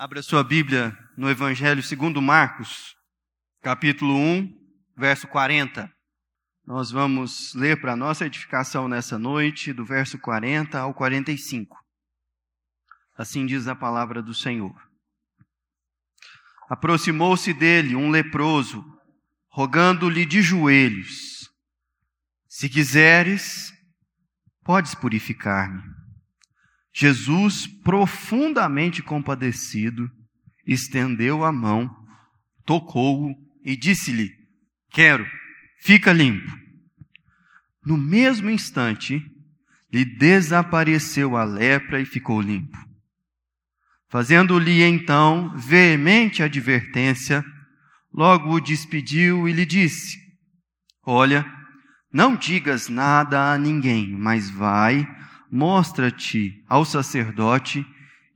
Abra sua Bíblia no Evangelho segundo Marcos, capítulo 1, verso 40. Nós vamos ler para nossa edificação nessa noite, do verso 40 ao 45. Assim diz a palavra do Senhor. Aproximou-se dele um leproso, rogando-lhe de joelhos: Se quiseres, podes purificar-me. Jesus, profundamente compadecido, estendeu a mão, tocou-o e disse-lhe: Quero, fica limpo. No mesmo instante, lhe desapareceu a lepra e ficou limpo. Fazendo-lhe então veemente advertência, logo o despediu e lhe disse: Olha, não digas nada a ninguém, mas vai, mostra-te ao sacerdote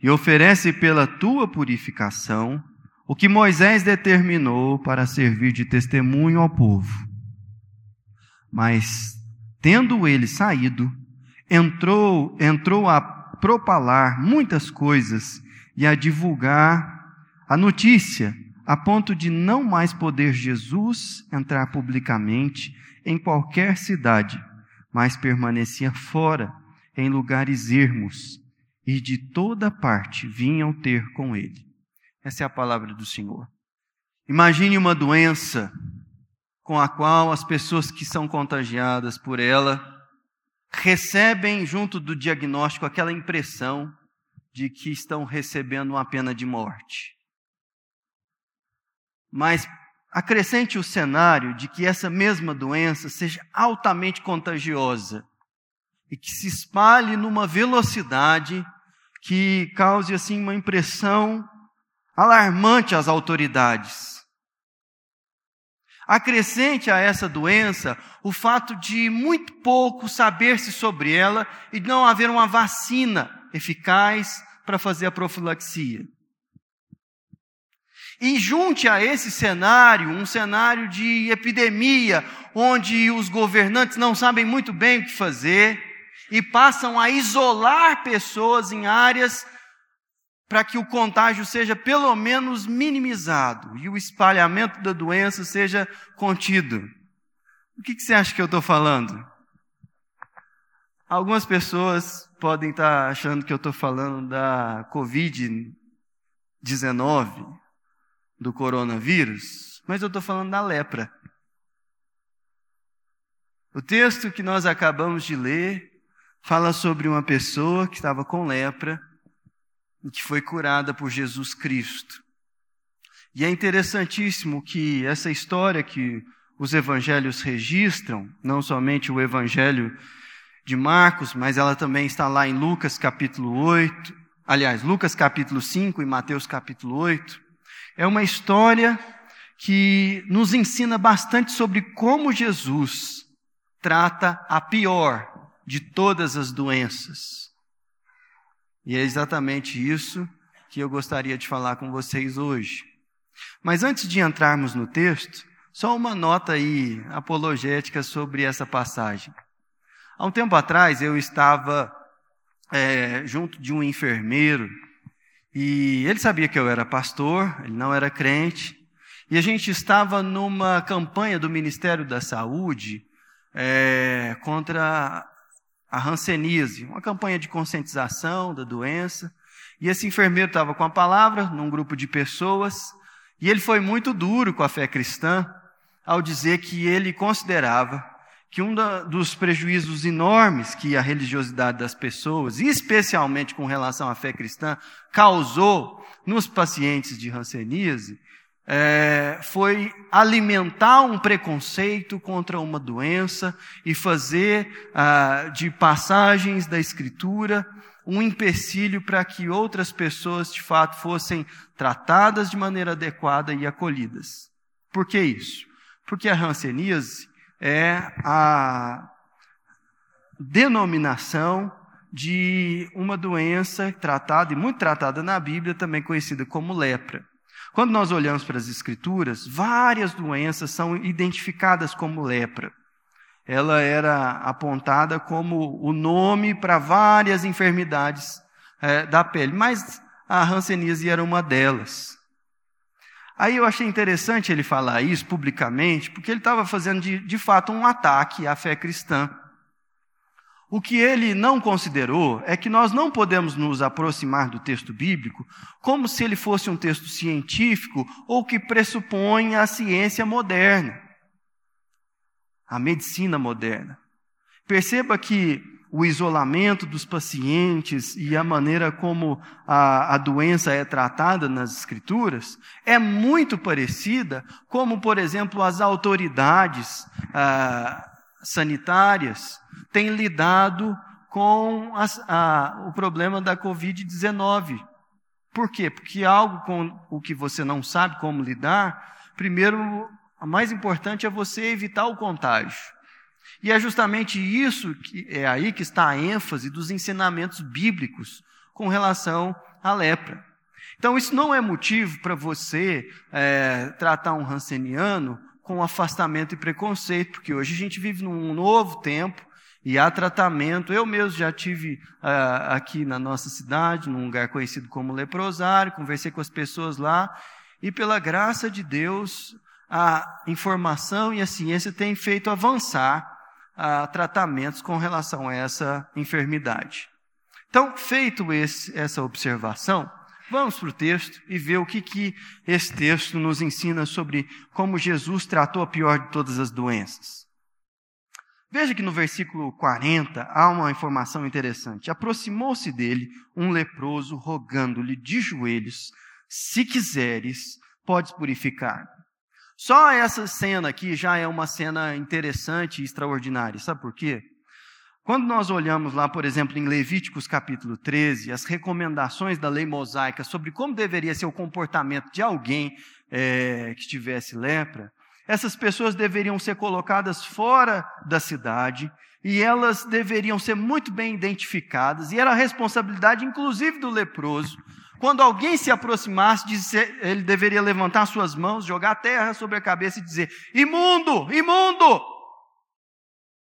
e oferece pela tua purificação o que Moisés determinou para servir de testemunho ao povo. Mas, tendo ele saído, entrou, entrou a propalar muitas coisas e a divulgar a notícia, a ponto de não mais poder Jesus entrar publicamente em qualquer cidade, mas permanecia fora em lugares ermos, e de toda parte vinham ter com ele. Essa é a palavra do Senhor. Imagine uma doença com a qual as pessoas que são contagiadas por ela recebem, junto do diagnóstico, aquela impressão de que estão recebendo uma pena de morte. Mas acrescente o cenário de que essa mesma doença seja altamente contagiosa e que se espalhe numa velocidade que cause assim uma impressão alarmante às autoridades. Acrescente a essa doença o fato de muito pouco saber-se sobre ela e não haver uma vacina eficaz para fazer a profilaxia. E junte a esse cenário, um cenário de epidemia, onde os governantes não sabem muito bem o que fazer, e passam a isolar pessoas em áreas para que o contágio seja pelo menos minimizado e o espalhamento da doença seja contido. O que, que você acha que eu estou falando? Algumas pessoas podem estar achando que eu estou falando da Covid-19, do coronavírus, mas eu estou falando da lepra. O texto que nós acabamos de ler fala sobre uma pessoa que estava com lepra e que foi curada por Jesus Cristo. E é interessantíssimo que essa história que os evangelhos registram, não somente o evangelho de Marcos, mas ela também está lá em Lucas capítulo 8, aliás, Lucas capítulo 5 e Mateus capítulo 8, é uma história que nos ensina bastante sobre como Jesus trata a pior de todas as doenças. E é exatamente isso que eu gostaria de falar com vocês hoje. Mas antes de entrarmos no texto, só uma nota aí apologética sobre essa passagem. Há um tempo atrás eu estava é, junto de um enfermeiro e ele sabia que eu era pastor, ele não era crente, e a gente estava numa campanha do Ministério da Saúde é, contra a hanseníase, uma campanha de conscientização da doença. E esse enfermeiro estava com a palavra num grupo de pessoas, e ele foi muito duro com a fé cristã ao dizer que ele considerava que um dos prejuízos enormes que a religiosidade das pessoas, especialmente com relação à fé cristã, causou nos pacientes de hanseníase, é, foi alimentar um preconceito contra uma doença e fazer ah, de passagens da Escritura um empecilho para que outras pessoas de fato fossem tratadas de maneira adequada e acolhidas. Por que isso? Porque a hanseníase é a denominação de uma doença tratada e muito tratada na Bíblia, também conhecida como lepra. Quando nós olhamos para as Escrituras, várias doenças são identificadas como lepra. Ela era apontada como o nome para várias enfermidades é, da pele. Mas a hanseníase era uma delas. Aí eu achei interessante ele falar isso publicamente, porque ele estava fazendo de, de fato um ataque à fé cristã. O que ele não considerou é que nós não podemos nos aproximar do texto bíblico como se ele fosse um texto científico ou que pressupõe a ciência moderna, a medicina moderna. Perceba que o isolamento dos pacientes e a maneira como a, a doença é tratada nas escrituras é muito parecida como, por exemplo, as autoridades ah, sanitárias têm lidado com as, a, o problema da Covid-19. Por quê? Porque algo com o que você não sabe como lidar, primeiro, a mais importante é você evitar o contágio. E é justamente isso que é aí que está a ênfase dos ensinamentos bíblicos com relação à lepra. Então, isso não é motivo para você é, tratar um ranceniano com afastamento e preconceito, porque hoje a gente vive num novo tempo e há tratamento. Eu mesmo já tive uh, aqui na nossa cidade, num lugar conhecido como leprosário, conversei com as pessoas lá, e pela graça de Deus, a informação e a ciência têm feito avançar uh, tratamentos com relação a essa enfermidade. Então, feito esse, essa observação, Vamos para o texto e ver o que, que esse texto nos ensina sobre como Jesus tratou a pior de todas as doenças. Veja que no versículo 40 há uma informação interessante. Aproximou-se dele um leproso, rogando-lhe de joelhos: Se quiseres, podes purificar. Só essa cena aqui já é uma cena interessante e extraordinária. Sabe por quê? Quando nós olhamos lá, por exemplo, em Levíticos capítulo 13, as recomendações da lei mosaica sobre como deveria ser o comportamento de alguém é, que tivesse lepra, essas pessoas deveriam ser colocadas fora da cidade e elas deveriam ser muito bem identificadas, e era a responsabilidade, inclusive, do leproso. Quando alguém se aproximasse, ele deveria levantar suas mãos, jogar terra sobre a cabeça e dizer: imundo, imundo!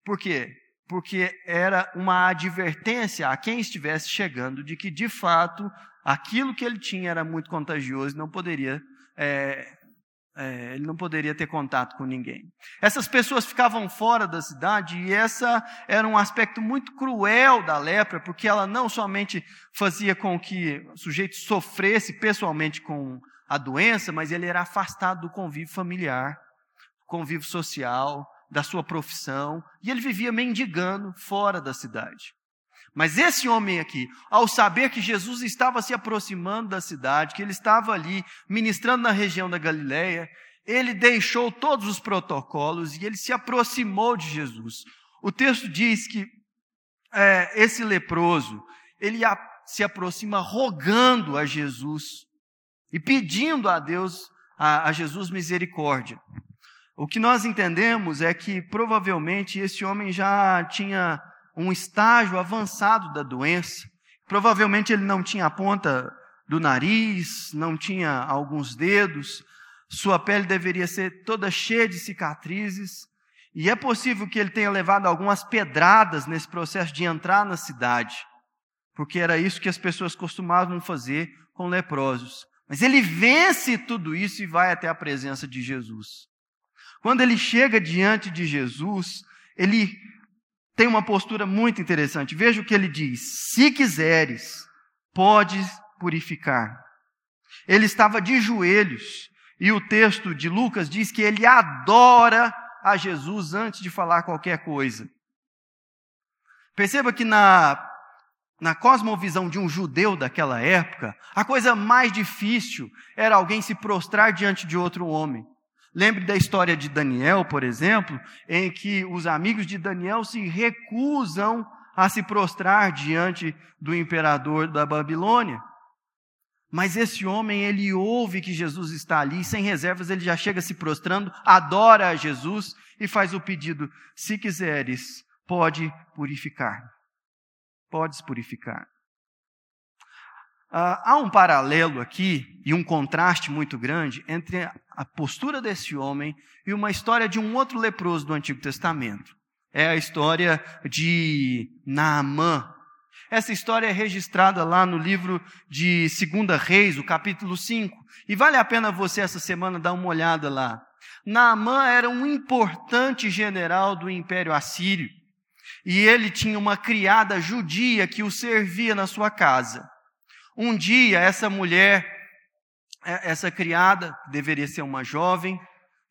Por quê? Porque era uma advertência a quem estivesse chegando de que, de fato, aquilo que ele tinha era muito contagioso e não poderia, é, é, ele não poderia ter contato com ninguém. Essas pessoas ficavam fora da cidade e essa era um aspecto muito cruel da lepra, porque ela não somente fazia com que o sujeito sofresse pessoalmente com a doença, mas ele era afastado do convívio familiar, convívio social, da sua profissão, e ele vivia mendigando fora da cidade. Mas esse homem aqui, ao saber que Jesus estava se aproximando da cidade, que ele estava ali ministrando na região da Galileia, ele deixou todos os protocolos e ele se aproximou de Jesus. O texto diz que é, esse leproso, ele a, se aproxima rogando a Jesus e pedindo a Deus, a, a Jesus misericórdia. O que nós entendemos é que provavelmente esse homem já tinha um estágio avançado da doença. Provavelmente ele não tinha a ponta do nariz, não tinha alguns dedos, sua pele deveria ser toda cheia de cicatrizes. E é possível que ele tenha levado algumas pedradas nesse processo de entrar na cidade, porque era isso que as pessoas costumavam fazer com leprosos. Mas ele vence tudo isso e vai até a presença de Jesus. Quando ele chega diante de Jesus, ele tem uma postura muito interessante. Veja o que ele diz: Se quiseres, podes purificar. Ele estava de joelhos, e o texto de Lucas diz que ele adora a Jesus antes de falar qualquer coisa. Perceba que na, na cosmovisão de um judeu daquela época, a coisa mais difícil era alguém se prostrar diante de outro homem. Lembre da história de Daniel, por exemplo, em que os amigos de Daniel se recusam a se prostrar diante do imperador da Babilônia. Mas esse homem, ele ouve que Jesus está ali, sem reservas, ele já chega se prostrando, adora a Jesus e faz o pedido: se quiseres, pode purificar. Podes purificar. Uh, há um paralelo aqui e um contraste muito grande entre a postura desse homem e uma história de um outro leproso do Antigo Testamento. É a história de Naamã. Essa história é registrada lá no livro de 2 Reis, o capítulo 5. E vale a pena você essa semana dar uma olhada lá. Naamã era um importante general do Império Assírio. E ele tinha uma criada judia que o servia na sua casa. Um dia, essa mulher, é, essa criada, deveria ser uma jovem,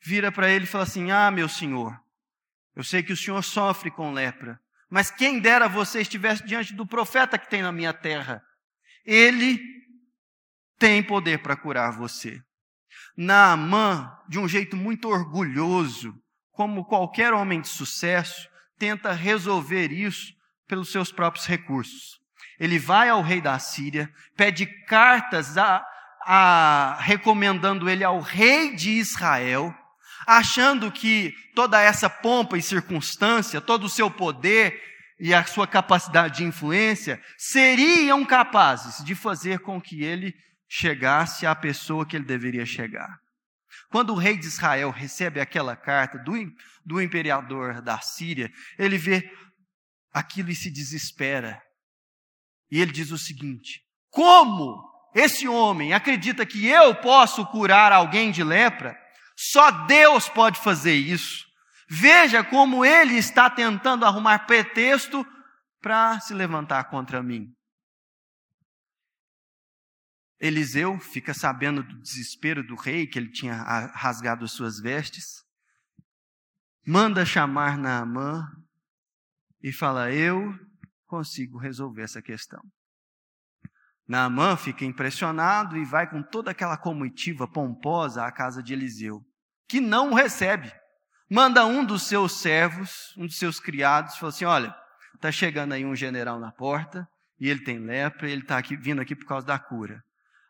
vira para ele e fala assim: Ah, meu senhor, eu sei que o senhor sofre com lepra, mas quem dera você estivesse diante do profeta que tem na minha terra. Ele tem poder para curar você. Naamã, de um jeito muito orgulhoso, como qualquer homem de sucesso, tenta resolver isso pelos seus próprios recursos. Ele vai ao rei da Síria, pede cartas a, a, recomendando ele ao rei de Israel, achando que toda essa pompa e circunstância, todo o seu poder e a sua capacidade de influência seriam capazes de fazer com que ele chegasse à pessoa que ele deveria chegar. Quando o rei de Israel recebe aquela carta do, do imperador da Síria, ele vê aquilo e se desespera. E ele diz o seguinte: Como esse homem acredita que eu posso curar alguém de lepra? Só Deus pode fazer isso. Veja como ele está tentando arrumar pretexto para se levantar contra mim. Eliseu fica sabendo do desespero do rei, que ele tinha rasgado as suas vestes, manda chamar Naamã e fala: Eu consigo resolver essa questão. Naamã fica impressionado e vai com toda aquela comitiva pomposa à casa de Eliseu que não o recebe. Manda um dos seus servos, um dos seus criados, fala assim: olha, está chegando aí um general na porta, e ele tem lepra, e ele está aqui, vindo aqui por causa da cura.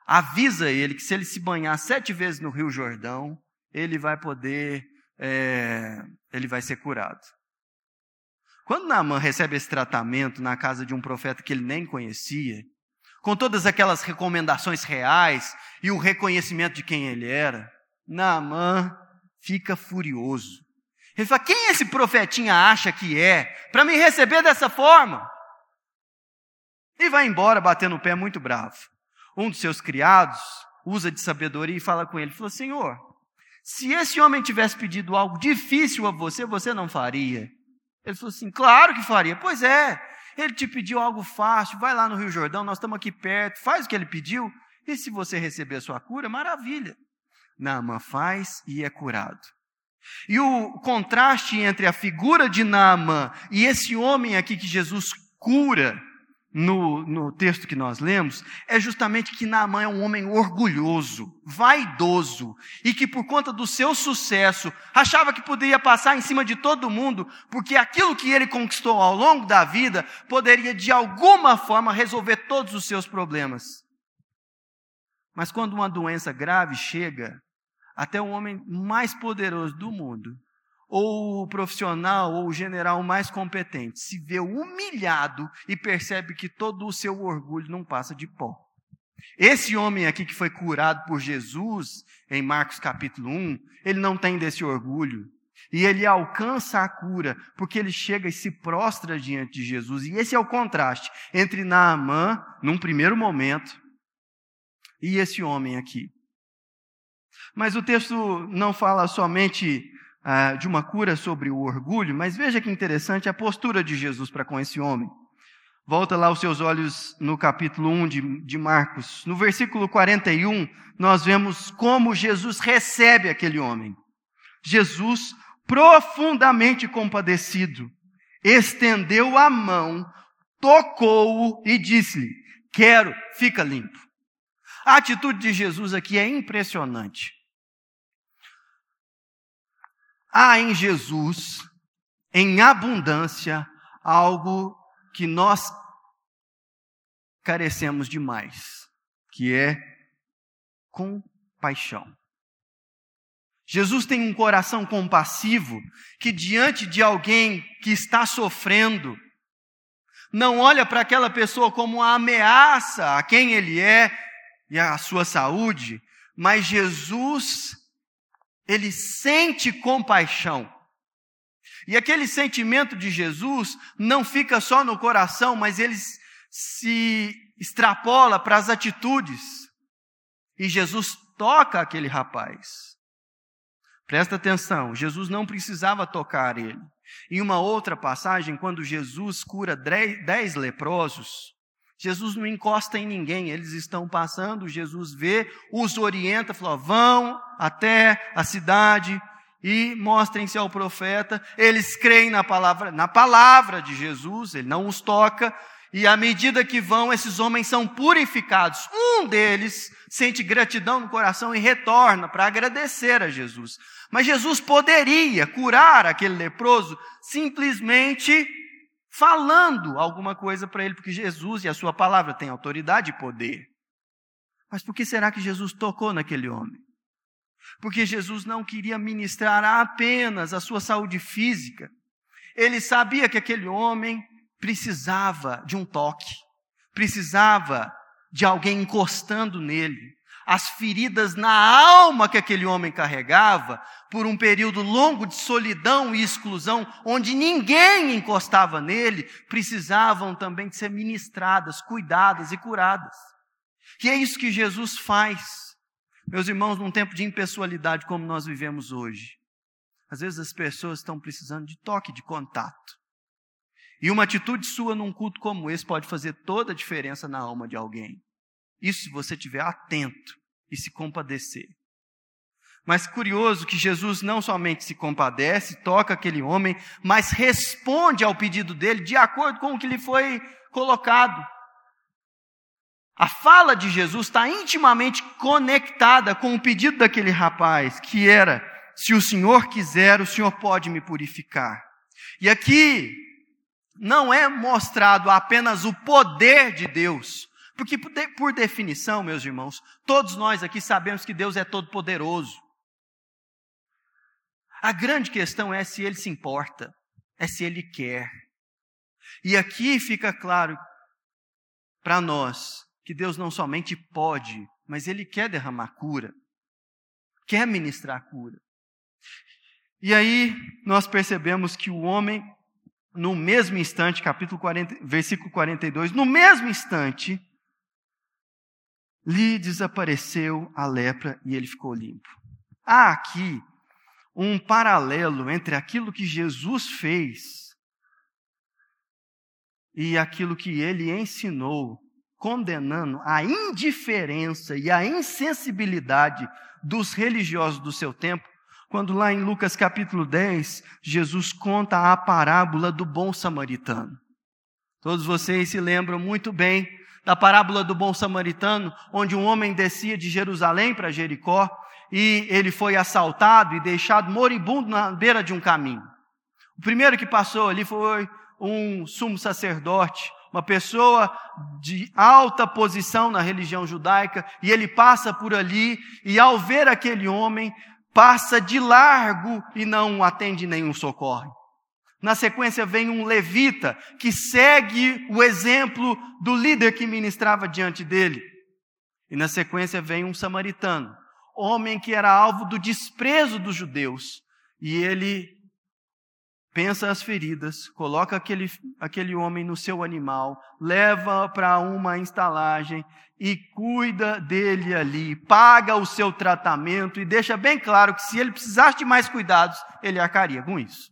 Avisa ele que se ele se banhar sete vezes no Rio Jordão, ele vai poder, é, ele vai ser curado. Quando Naamã recebe esse tratamento na casa de um profeta que ele nem conhecia, com todas aquelas recomendações reais e o reconhecimento de quem ele era, Naamã fica furioso. Ele fala: quem esse profetinha acha que é para me receber dessa forma? E vai embora batendo o pé muito bravo. Um dos seus criados usa de sabedoria e fala com ele: falou, Senhor, se esse homem tivesse pedido algo difícil a você, você não faria? Ele falou assim: Claro que faria. Pois é, ele te pediu algo fácil, vai lá no Rio Jordão, nós estamos aqui perto, faz o que ele pediu, e se você receber a sua cura, maravilha. Naamã faz e é curado. E o contraste entre a figura de Naamã e esse homem aqui que Jesus cura no, no texto que nós lemos, é justamente que Naamã é um homem orgulhoso, vaidoso, e que por conta do seu sucesso, achava que poderia passar em cima de todo mundo, porque aquilo que ele conquistou ao longo da vida poderia de alguma forma resolver todos os seus problemas. Mas quando uma doença grave chega, até o homem mais poderoso do mundo, ou o profissional ou o general mais competente, se vê humilhado e percebe que todo o seu orgulho não passa de pó. Esse homem aqui que foi curado por Jesus, em Marcos capítulo 1, ele não tem desse orgulho. E ele alcança a cura, porque ele chega e se prostra diante de Jesus. E esse é o contraste entre Naamã, num primeiro momento, e esse homem aqui. Mas o texto não fala somente ah, de uma cura sobre o orgulho, mas veja que interessante a postura de Jesus para com esse homem. Volta lá os seus olhos no capítulo 1 de, de Marcos. No versículo 41, nós vemos como Jesus recebe aquele homem. Jesus, profundamente compadecido, estendeu a mão, tocou-o e disse-lhe: Quero, fica limpo. A atitude de Jesus aqui é impressionante. Há em Jesus, em abundância, algo que nós carecemos demais, que é compaixão. Jesus tem um coração compassivo que, diante de alguém que está sofrendo, não olha para aquela pessoa como uma ameaça a quem ele é e à sua saúde, mas Jesus ele sente compaixão. E aquele sentimento de Jesus não fica só no coração, mas ele se extrapola para as atitudes. E Jesus toca aquele rapaz. Presta atenção, Jesus não precisava tocar ele. Em uma outra passagem, quando Jesus cura dez leprosos, Jesus não encosta em ninguém, eles estão passando, Jesus vê, os orienta, falou: vão até a cidade e mostrem-se ao profeta. Eles creem na palavra, na palavra de Jesus, ele não os toca, e à medida que vão, esses homens são purificados. Um deles sente gratidão no coração e retorna para agradecer a Jesus. Mas Jesus poderia curar aquele leproso simplesmente falando alguma coisa para ele, porque Jesus e a sua palavra têm autoridade e poder. Mas por que será que Jesus tocou naquele homem? Porque Jesus não queria ministrar apenas a sua saúde física. Ele sabia que aquele homem precisava de um toque, precisava de alguém encostando nele. As feridas na alma que aquele homem carregava, por um período longo de solidão e exclusão, onde ninguém encostava nele, precisavam também de ser ministradas, cuidadas e curadas. E é isso que Jesus faz. Meus irmãos, num tempo de impessoalidade como nós vivemos hoje, às vezes as pessoas estão precisando de toque, de contato. E uma atitude sua num culto como esse pode fazer toda a diferença na alma de alguém. Isso se você estiver atento e se compadecer. Mas curioso que Jesus não somente se compadece, toca aquele homem, mas responde ao pedido dele de acordo com o que lhe foi colocado. A fala de Jesus está intimamente conectada com o pedido daquele rapaz, que era: se o Senhor quiser, o Senhor pode me purificar. E aqui não é mostrado apenas o poder de Deus, porque por definição, meus irmãos, todos nós aqui sabemos que Deus é todo-poderoso. A grande questão é se ele se importa, é se ele quer. E aqui fica claro para nós que Deus não somente pode, mas ele quer derramar cura, quer ministrar cura. E aí nós percebemos que o homem no mesmo instante, capítulo 40, versículo 42, no mesmo instante, lhe desapareceu a lepra e ele ficou limpo. Há aqui um paralelo entre aquilo que Jesus fez e aquilo que ele ensinou, condenando a indiferença e a insensibilidade dos religiosos do seu tempo quando lá em Lucas capítulo 10, Jesus conta a parábola do bom samaritano. Todos vocês se lembram muito bem da parábola do bom samaritano, onde um homem descia de Jerusalém para Jericó e ele foi assaltado e deixado moribundo na beira de um caminho. O primeiro que passou ali foi um sumo sacerdote, uma pessoa de alta posição na religião judaica, e ele passa por ali, e ao ver aquele homem, passa de largo e não atende nenhum socorro. Na sequência vem um levita que segue o exemplo do líder que ministrava diante dele. E na sequência vem um samaritano, homem que era alvo do desprezo dos judeus. E ele pensa as feridas, coloca aquele, aquele homem no seu animal, leva para uma estalagem e cuida dele ali, paga o seu tratamento e deixa bem claro que se ele precisasse de mais cuidados, ele arcaria com isso.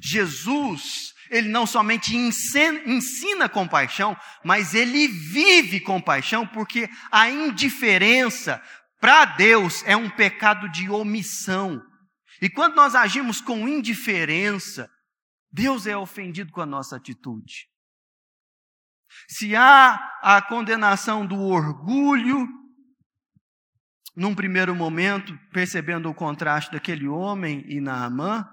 Jesus, ele não somente ensina, compaixão, mas ele vive compaixão, porque a indiferença para Deus é um pecado de omissão. E quando nós agimos com indiferença, Deus é ofendido com a nossa atitude. Se há a condenação do orgulho, num primeiro momento, percebendo o contraste daquele homem e Naamã,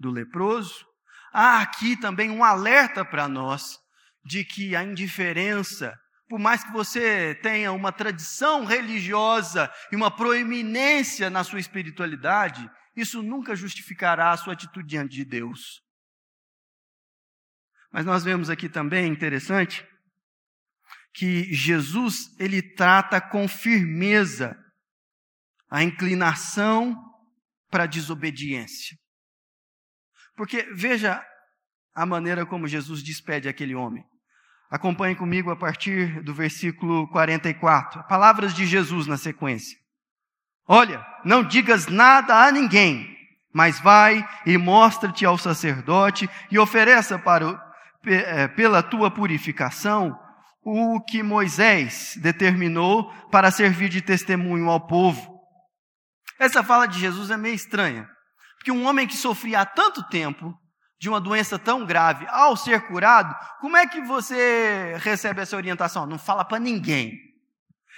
do leproso, há aqui também um alerta para nós de que a indiferença, por mais que você tenha uma tradição religiosa e uma proeminência na sua espiritualidade, isso nunca justificará a sua atitude diante de Deus. Mas nós vemos aqui também, interessante, que Jesus ele trata com firmeza a inclinação para a desobediência. Porque veja a maneira como Jesus despede aquele homem. Acompanhe comigo a partir do versículo 44. Palavras de Jesus na sequência. Olha, não digas nada a ninguém, mas vai e mostra-te ao sacerdote e ofereça para, eh, pela tua purificação o que Moisés determinou para servir de testemunho ao povo. Essa fala de Jesus é meio estranha, porque um homem que sofria há tanto tempo de uma doença tão grave, ao ser curado, como é que você recebe essa orientação? Não fala para ninguém.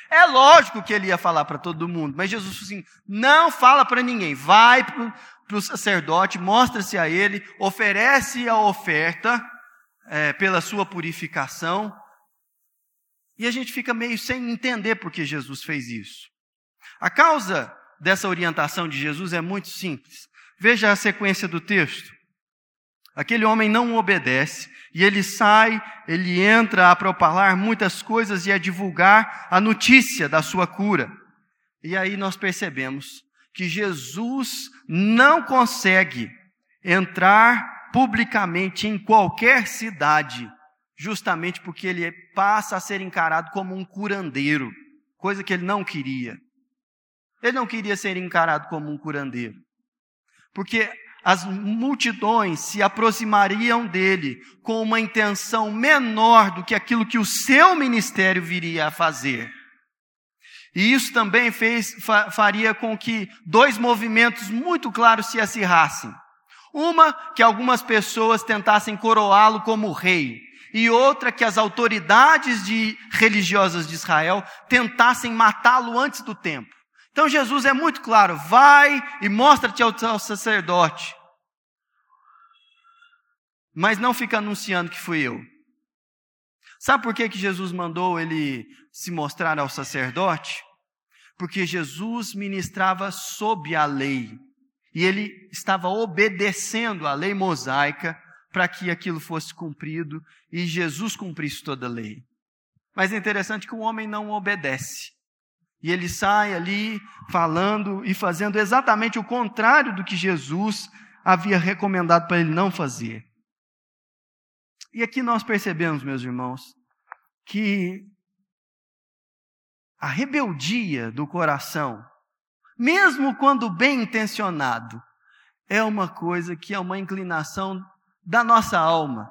É lógico que ele ia falar para todo mundo, mas Jesus assim: não fala para ninguém, vai para o sacerdote, mostra-se a ele, oferece a oferta é, pela sua purificação, e a gente fica meio sem entender por que Jesus fez isso. A causa dessa orientação de Jesus é muito simples. Veja a sequência do texto. Aquele homem não obedece e ele sai, ele entra a propalar muitas coisas e a divulgar a notícia da sua cura. E aí nós percebemos que Jesus não consegue entrar publicamente em qualquer cidade, justamente porque ele passa a ser encarado como um curandeiro, coisa que ele não queria. Ele não queria ser encarado como um curandeiro. Porque as multidões se aproximariam dele com uma intenção menor do que aquilo que o seu ministério viria a fazer. E isso também fez, fa, faria com que dois movimentos muito claros se acirrassem. Uma, que algumas pessoas tentassem coroá-lo como rei, e outra, que as autoridades de, religiosas de Israel tentassem matá-lo antes do tempo. Então Jesus é muito claro: vai e mostra-te ao, sacerdote. Mas não fica anunciando que fui eu. Sabe por que, que Jesus mandou ele se mostrar ao sacerdote? Porque Jesus ministrava sob a lei. E ele estava obedecendo a lei mosaica para que aquilo fosse cumprido e Jesus cumprisse toda a lei. Mas é interessante que o homem não obedece. E ele sai ali falando e fazendo exatamente o contrário do que Jesus havia recomendado para ele não fazer. E aqui nós percebemos, meus irmãos, que a rebeldia do coração, mesmo quando bem intencionado, é uma coisa que é uma inclinação da nossa alma,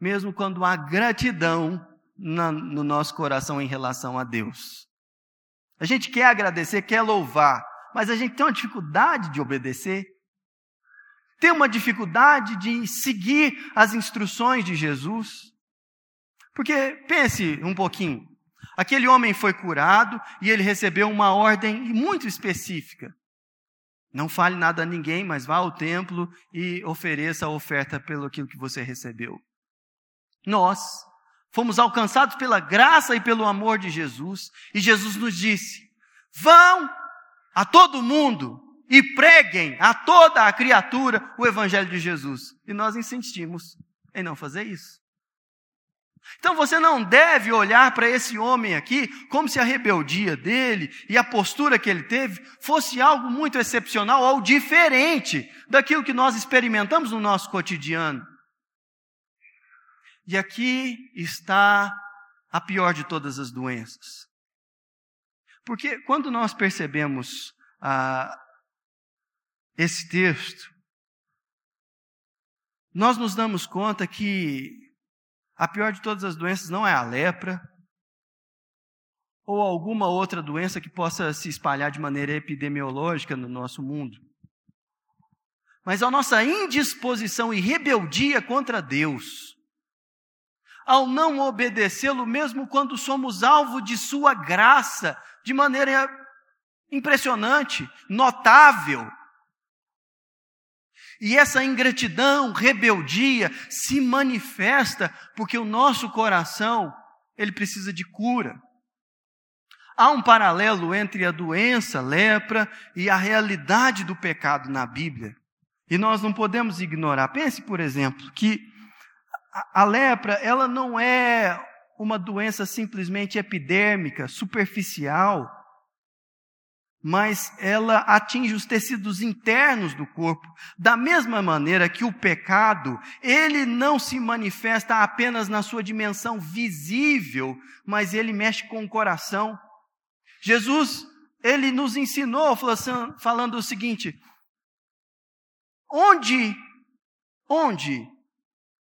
mesmo quando há gratidão na, no nosso coração em relação a Deus. A gente quer agradecer, quer louvar, mas a gente tem uma dificuldade de obedecer. Tem uma dificuldade de seguir as instruções de Jesus. Porque pense um pouquinho. Aquele homem foi curado e ele recebeu uma ordem muito específica. Não fale nada a ninguém, mas vá ao templo e ofereça a oferta pelo aquilo que você recebeu. Nós fomos alcançados pela graça e pelo amor de Jesus, e Jesus nos disse: vão a todo mundo e preguem a toda a criatura o evangelho de Jesus. E nós insistimos em não fazer isso. Então você não deve olhar para esse homem aqui como se a rebeldia dele e a postura que ele teve fosse algo muito excepcional ou diferente daquilo que nós experimentamos no nosso cotidiano. E aqui está a pior de todas as doenças. Porque quando nós percebemos ah, esse texto, nós nos damos conta que a pior de todas as doenças não é a lepra, ou alguma outra doença que possa se espalhar de maneira epidemiológica no nosso mundo. Mas a nossa indisposição e rebeldia contra Deus, ao não obedecê-lo, mesmo quando somos alvo de Sua graça, de maneira impressionante, notável, e essa ingratidão, rebeldia se manifesta porque o nosso coração, ele precisa de cura. Há um paralelo entre a doença, lepra, e a realidade do pecado na Bíblia. E nós não podemos ignorar. Pense, por exemplo, que a lepra, ela não é uma doença simplesmente epidêmica, superficial. mas ela atinge os tecidos internos do corpo, da mesma maneira que o pecado, ele não se manifesta apenas na sua dimensão visível, mas ele mexe com o coração. Jesus, ele nos ensinou falando o seguinte: onde, onde,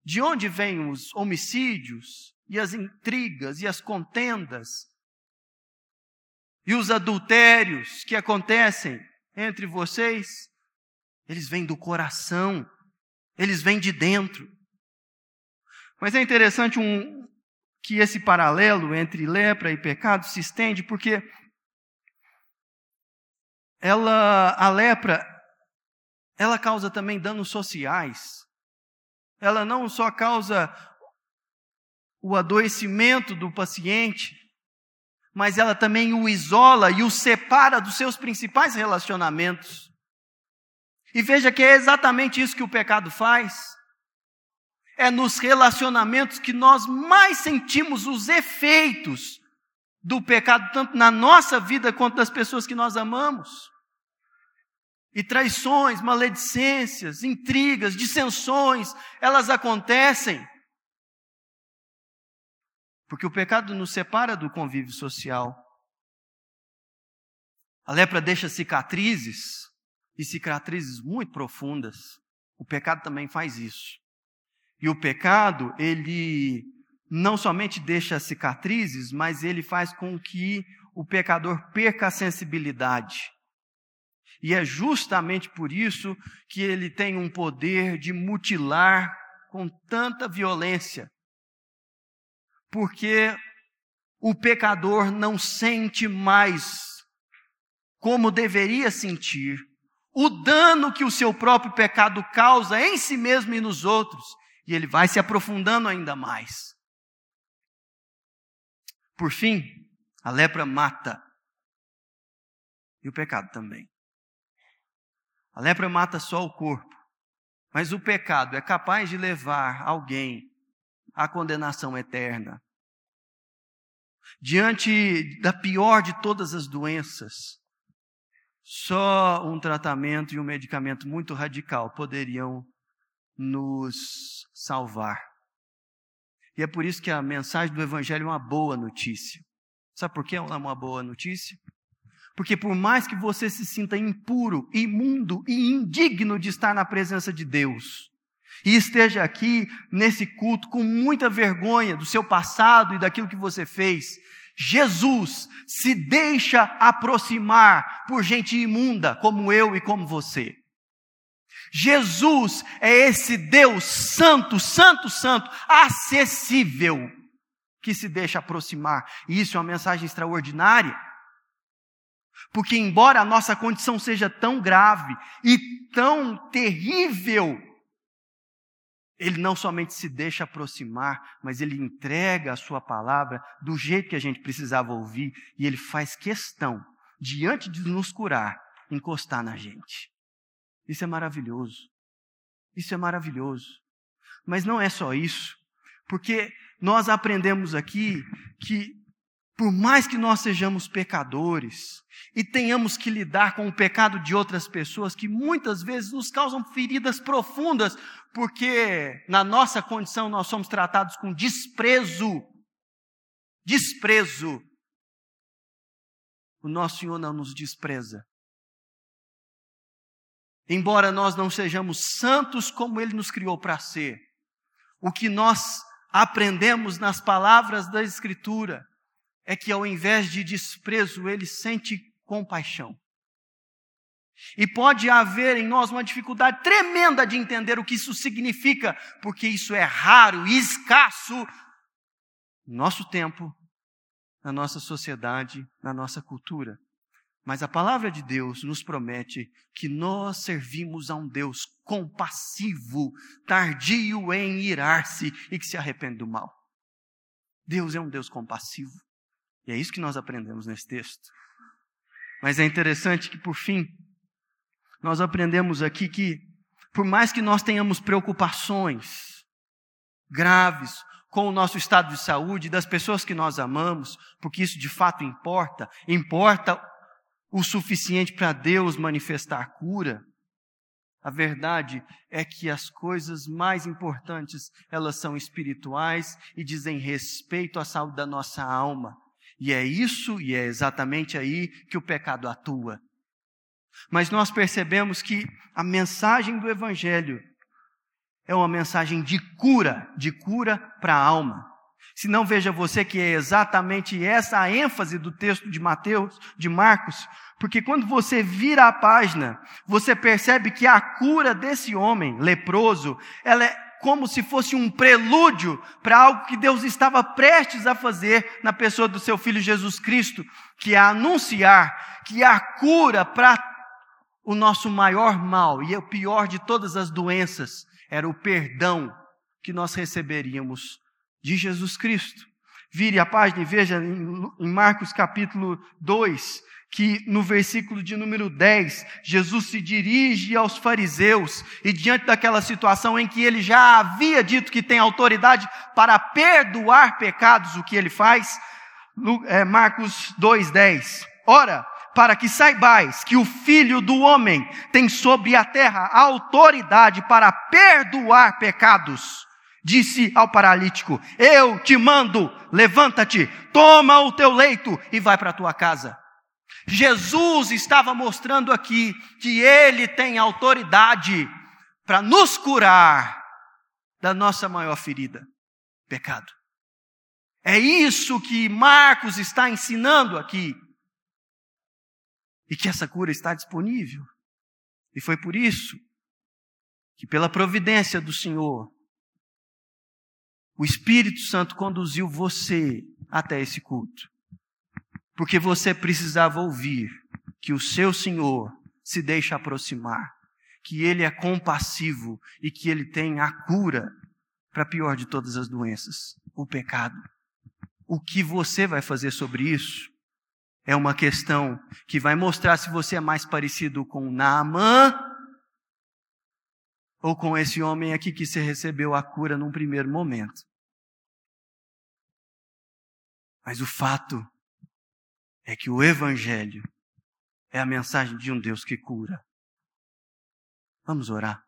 de onde vêm os homicídios e as intrigas e as contendas? E os adultérios que acontecem entre vocês, eles vêm do coração, eles vêm de dentro. Mas é interessante um, que esse paralelo entre lepra e pecado se estende, porque ela, a lepra, ela causa também danos sociais. Ela não só causa o adoecimento do paciente, mas ela também o isola e o separa dos seus principais relacionamentos. E veja que é exatamente isso que o pecado faz. É nos relacionamentos que nós mais sentimos os efeitos do pecado, tanto na nossa vida quanto das pessoas que nós amamos. E traições, maledicências, intrigas, dissensões, elas acontecem porque o pecado nos separa do convívio social. A lepra deixa cicatrizes, e cicatrizes muito profundas. O pecado também faz isso. E o pecado, ele não somente deixa cicatrizes, mas ele faz com que o pecador perca a sensibilidade. E é justamente por isso que ele tem um poder de mutilar com tanta violência porque o pecador não sente mais como deveria sentir o dano que o seu próprio pecado causa em si mesmo e nos outros, e ele vai se aprofundando ainda mais. Por fim, a lepra mata, e o pecado também. A lepra mata só o corpo, mas o pecado é capaz de levar alguém à condenação eterna. Diante da pior de todas as doenças, só um tratamento e um medicamento muito radical poderiam nos salvar. E é por isso que a mensagem do Evangelho é uma boa notícia. Sabe por que é uma boa notícia? Porque por mais que você se sinta impuro, imundo e indigno de estar na presença de Deus, e esteja aqui nesse culto com muita vergonha do seu passado e daquilo que você fez, Jesus se deixa aproximar por gente imunda como eu e como você. Jesus é esse Deus santo, santo, santo, acessível, que se deixa aproximar. E isso é uma mensagem extraordinária. Porque, embora a nossa condição seja tão grave e tão terrível, ele não somente se deixa aproximar, mas ele entrega a sua palavra do jeito que a gente precisava ouvir, e ele faz questão, diante de nos curar, encostar na gente. Isso é maravilhoso. Isso é maravilhoso. Mas não é só isso, porque nós aprendemos aqui que, por mais que nós sejamos pecadores e tenhamos que lidar com o pecado de outras pessoas que muitas vezes nos causam feridas profundas, porque na nossa condição nós somos tratados com desprezo. Desprezo. O nosso Senhor não nos despreza. Embora nós não sejamos santos como Ele nos criou para ser, o que nós aprendemos nas palavras da Escritura é que ao invés de desprezo, Ele sente compaixão. E pode haver em nós uma dificuldade tremenda de entender o que isso significa, porque isso é raro e escasso no nosso tempo, na nossa sociedade, na nossa cultura. Mas a palavra de Deus nos promete que nós servimos a um Deus compassivo, tardio em irar-se e que se arrepende do mal. Deus é um Deus compassivo. E é isso que nós aprendemos nesse texto. Mas é interessante que, por fim, nós aprendemos aqui que, por mais que nós tenhamos preocupações graves com o nosso estado de saúde, das pessoas que nós amamos, porque isso de fato importa, importa o suficiente para Deus manifestar cura. A verdade é que as coisas mais importantes, elas são espirituais e dizem respeito à saúde da nossa alma. E é isso, e é exatamente aí que o pecado atua. Mas nós percebemos que a mensagem do Evangelho é uma mensagem de cura, de cura para a alma. Se não veja você que é exatamente essa a ênfase do texto de Mateus, de Marcos, porque quando você vira a página, você percebe que a cura desse homem leproso, ela é como se fosse um prelúdio para algo que Deus estava prestes a fazer na pessoa do seu filho Jesus Cristo, que é anunciar que a cura para o nosso maior mal e o pior de todas as doenças era o perdão que nós receberíamos de Jesus Cristo. Vire a página e veja em Marcos capítulo 2, que no versículo de número 10, Jesus se dirige aos fariseus e diante daquela situação em que ele já havia dito que tem autoridade para perdoar pecados, o que ele faz? É, Marcos 2:10. Ora, para que saibais que o Filho do homem tem sobre a terra autoridade para perdoar pecados disse ao paralítico: Eu te mando, levanta-te, toma o teu leito e vai para a tua casa. Jesus estava mostrando aqui que ele tem autoridade para nos curar da nossa maior ferida, pecado. É isso que Marcos está ensinando aqui. E que essa cura está disponível. E foi por isso que, pela providência do Senhor, o Espírito Santo conduziu você até esse culto. Porque você precisava ouvir que o seu Senhor se deixa aproximar, que ele é compassivo e que ele tem a cura para a pior de todas as doenças, o pecado. O que você vai fazer sobre isso é uma questão que vai mostrar se você é mais parecido com Naamã ou com esse homem aqui que se recebeu a cura num primeiro momento. Mas o fato é que o Evangelho é a mensagem de um Deus que cura. Vamos orar.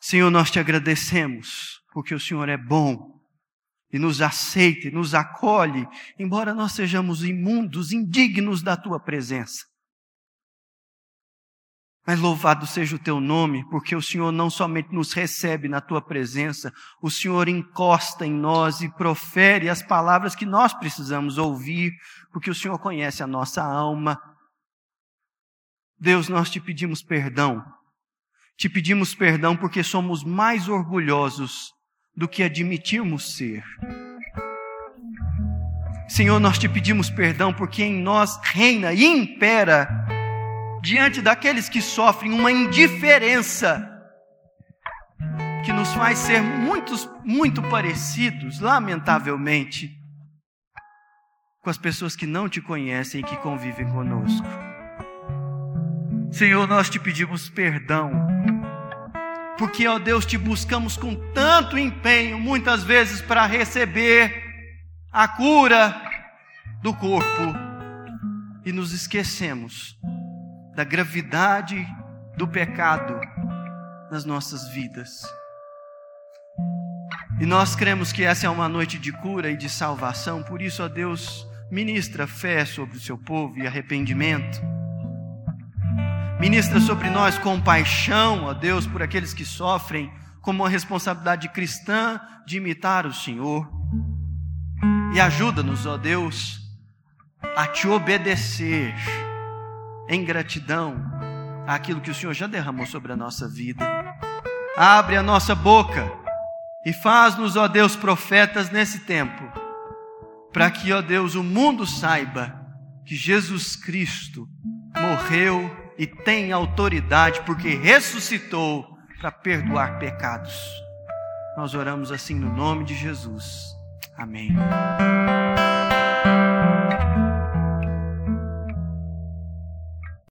Senhor, nós te agradecemos, porque o Senhor é bom e nos aceita e nos acolhe, embora nós sejamos imundos, indignos da tua presença. Mas louvado seja o teu nome, porque o Senhor não somente nos recebe na tua presença, o Senhor encosta em nós e profere as palavras que nós precisamos ouvir, porque o Senhor conhece a nossa alma. Deus, nós te pedimos perdão. Te pedimos perdão porque somos mais orgulhosos do que admitimos ser. Senhor, nós te pedimos perdão porque em nós reina e impera diante daqueles que sofrem uma indiferença que nos faz ser muitos, muito parecidos, lamentavelmente, com as pessoas que não te conhecem e que convivem conosco. Senhor, nós te pedimos perdão, porque, ó Deus, te buscamos com tanto empenho, muitas vezes para receber a cura do corpo, e nos esquecemos da gravidade do pecado nas nossas vidas. E nós cremos que essa é uma noite de cura e de salvação, por isso, ó Deus, ministra fé sobre o seu povo e arrependimento. Ministra sobre nós compaixão, ó Deus, por aqueles que sofrem, como uma responsabilidade cristã de imitar o Senhor. E ajuda-nos, ó Deus, a te obedecer em gratidão àquilo que o Senhor já derramou sobre a nossa vida. Abre a nossa boca e faz-nos, ó Deus, profetas nesse tempo, para que, ó Deus, o mundo saiba que Jesus Cristo morreu e tem autoridade porque ressuscitou para perdoar pecados. Nós oramos assim no nome de Jesus. Amém.